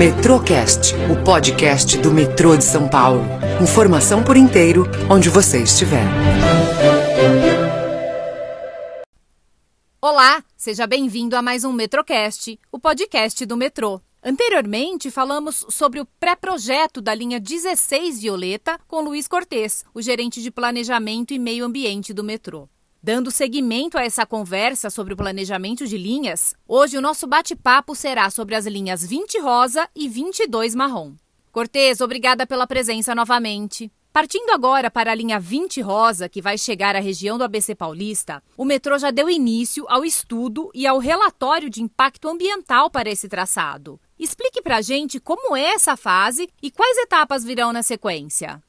Metrocast, o podcast do metrô de São Paulo. Informação por inteiro, onde você estiver. Olá, seja bem-vindo a mais um Metrocast, o podcast do metrô. Anteriormente, falamos sobre o pré-projeto da linha 16 Violeta com Luiz Cortes, o gerente de planejamento e meio ambiente do metrô. Dando seguimento a essa conversa sobre o planejamento de linhas, hoje o nosso bate-papo será sobre as linhas 20 rosa e 22 marrom. Cortez, obrigada pela presença novamente. Partindo agora para a linha 20 rosa, que vai chegar à região do ABC Paulista, o metrô já deu início ao estudo e ao relatório de impacto ambiental para esse traçado. Explique para a gente como é essa fase e quais etapas virão na sequência.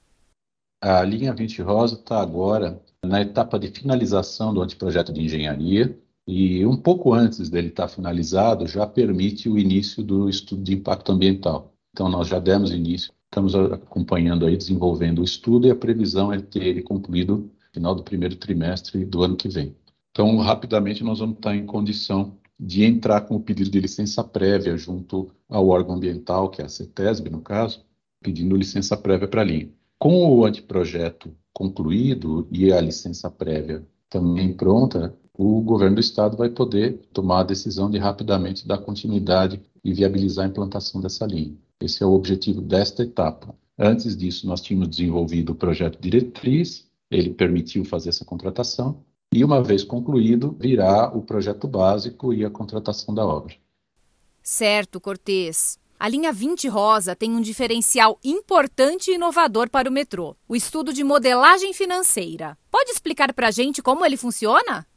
A linha 20 rosa está agora na etapa de finalização do anteprojeto de engenharia e um pouco antes dele estar finalizado já permite o início do estudo de impacto ambiental. Então nós já demos início, estamos acompanhando aí, desenvolvendo o estudo e a previsão é ter ele concluído no final do primeiro trimestre do ano que vem. Então rapidamente nós vamos estar em condição de entrar com o pedido de licença prévia junto ao órgão ambiental, que é a CETESB no caso, pedindo licença prévia para a linha. Com o anteprojeto concluído e a licença prévia também pronta, o governo do estado vai poder tomar a decisão de rapidamente dar continuidade e viabilizar a implantação dessa linha. Esse é o objetivo desta etapa. Antes disso, nós tínhamos desenvolvido o projeto diretriz, ele permitiu fazer essa contratação, e uma vez concluído, virá o projeto básico e a contratação da obra. Certo, Cortês. A linha 20 rosa tem um diferencial importante e inovador para o metrô: o estudo de modelagem financeira. Pode explicar para a gente como ele funciona?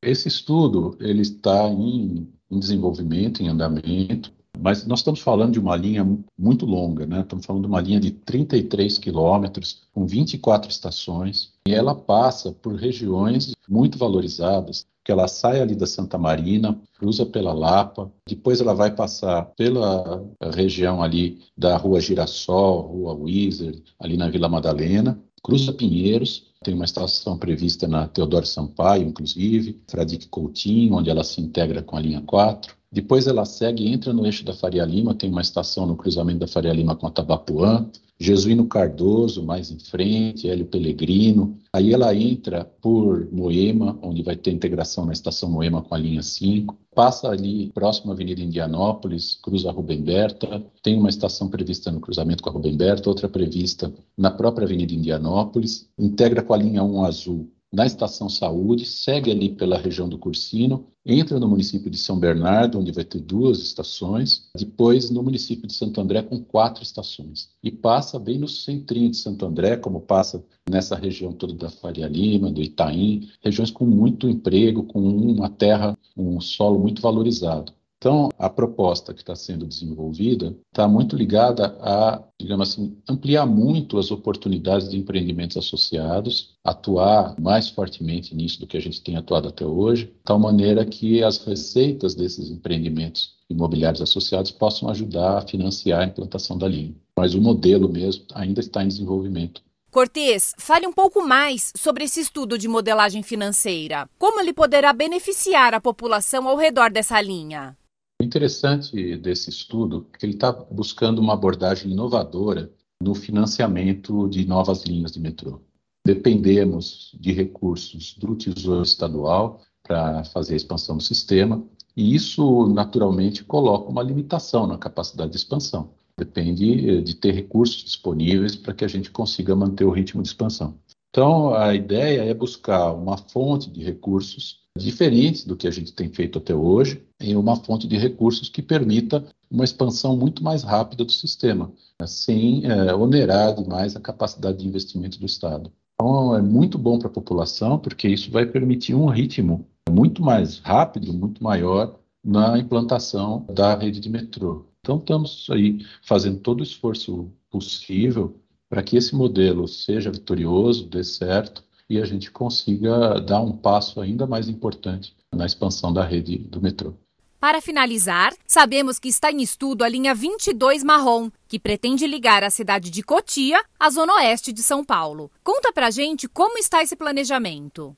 Esse estudo ele está em, em desenvolvimento, em andamento, mas nós estamos falando de uma linha muito longa, né? Estamos falando de uma linha de 33 quilômetros, com 24 estações, e ela passa por regiões muito valorizadas, que ela sai ali da Santa Marina, cruza pela Lapa, depois ela vai passar pela região ali da Rua Girassol, Rua Wizard, ali na Vila Madalena, cruza Pinheiros, tem uma estação prevista na Teodoro Sampaio, inclusive, Fradique Coutinho, onde ela se integra com a linha 4. Depois ela segue entra no eixo da Faria Lima, tem uma estação no cruzamento da Faria Lima com a Tabapuã. Jesuíno Cardoso, mais em frente, Hélio Pellegrino. Aí ela entra por Moema, onde vai ter integração na estação Moema com a linha 5. Passa ali próximo à Avenida Indianópolis, cruza a Rubem Berta. Tem uma estação prevista no cruzamento com a Rubem Berta, outra prevista na própria Avenida Indianópolis. Integra com a linha 1 azul na Estação Saúde, segue ali pela região do Cursino, entra no município de São Bernardo, onde vai ter duas estações, depois no município de Santo André com quatro estações, e passa bem no centrinho de Santo André, como passa nessa região toda da Faria Lima, do Itaim, regiões com muito emprego, com uma terra, um solo muito valorizado. Então, a proposta que está sendo desenvolvida está muito ligada a, digamos assim, ampliar muito as oportunidades de empreendimentos associados, atuar mais fortemente nisso do que a gente tem atuado até hoje, de tal maneira que as receitas desses empreendimentos imobiliários associados possam ajudar a financiar a implantação da linha. Mas o modelo mesmo ainda está em desenvolvimento. Cortês, fale um pouco mais sobre esse estudo de modelagem financeira. Como ele poderá beneficiar a população ao redor dessa linha? O interessante desse estudo é que ele está buscando uma abordagem inovadora no financiamento de novas linhas de metrô. Dependemos de recursos do Tesouro Estadual para fazer a expansão do sistema, e isso naturalmente coloca uma limitação na capacidade de expansão. Depende eh, de ter recursos disponíveis para que a gente consiga manter o ritmo de expansão. Então, a ideia é buscar uma fonte de recursos diferentes do que a gente tem feito até hoje, em uma fonte de recursos que permita uma expansão muito mais rápida do sistema, sem é, onerar demais a capacidade de investimento do Estado. Então, é muito bom para a população, porque isso vai permitir um ritmo muito mais rápido, muito maior na implantação da rede de metrô. Então, estamos aí fazendo todo o esforço possível para que esse modelo seja vitorioso, dê certo e a gente consiga dar um passo ainda mais importante na expansão da rede do metrô. Para finalizar, sabemos que está em estudo a linha 22 Marrom, que pretende ligar a cidade de Cotia à zona oeste de São Paulo. Conta pra gente como está esse planejamento.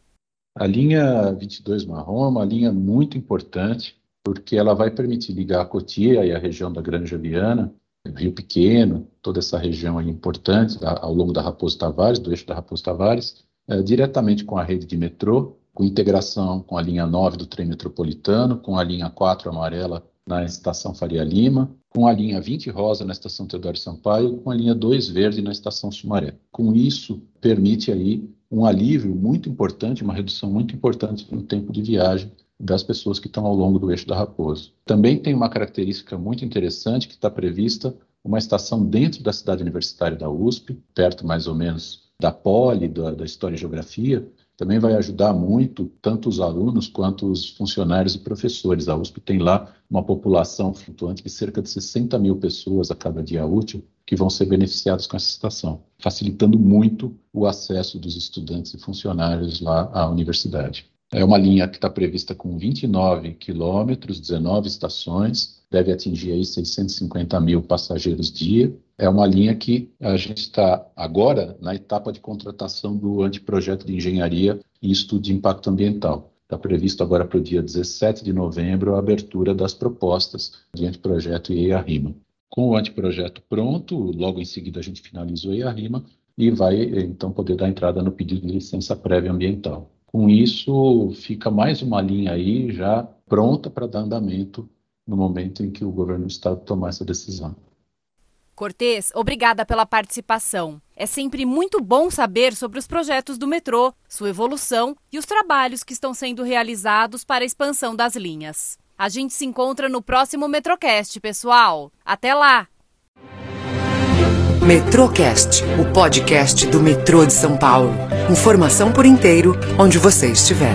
A linha 22 Marrom é uma linha muito importante, porque ela vai permitir ligar a Cotia e a região da Granja Viana, Rio Pequeno, toda essa região importante ao longo da Raposo Tavares, do eixo da Raposo Tavares, é, diretamente com a rede de metrô, com integração com a linha 9 do trem metropolitano, com a linha 4 amarela na estação Faria Lima, com a linha 20 rosa na estação Teodoro Sampaio, com a linha 2 verde na estação Sumaré. Com isso, permite aí um alívio muito importante, uma redução muito importante no tempo de viagem das pessoas que estão ao longo do eixo da Raposo. Também tem uma característica muito interessante que está prevista uma estação dentro da cidade universitária da USP, perto mais ou menos da Poli, da, da História e Geografia, também vai ajudar muito tanto os alunos quanto os funcionários e professores. A USP tem lá uma população flutuante de cerca de 60 mil pessoas a cada dia útil que vão ser beneficiados com essa estação, facilitando muito o acesso dos estudantes e funcionários lá à universidade. É uma linha que está prevista com 29 quilômetros, 19 estações, deve atingir aí 650 mil passageiros dia. É uma linha que a gente está agora na etapa de contratação do anteprojeto de engenharia e estudo de impacto ambiental. Está previsto agora para o dia 17 de novembro a abertura das propostas de anteprojeto e EIA-RIMA. Com o anteprojeto pronto, logo em seguida a gente finaliza o EIA-RIMA e vai então poder dar entrada no pedido de licença prévia ambiental. Com isso, fica mais uma linha aí já pronta para dar andamento no momento em que o governo do estado tomar essa decisão. Cortês, obrigada pela participação. É sempre muito bom saber sobre os projetos do metrô, sua evolução e os trabalhos que estão sendo realizados para a expansão das linhas. A gente se encontra no próximo Metrocast, pessoal. Até lá! Metrocast, o podcast do metrô de São Paulo. Informação por inteiro, onde você estiver.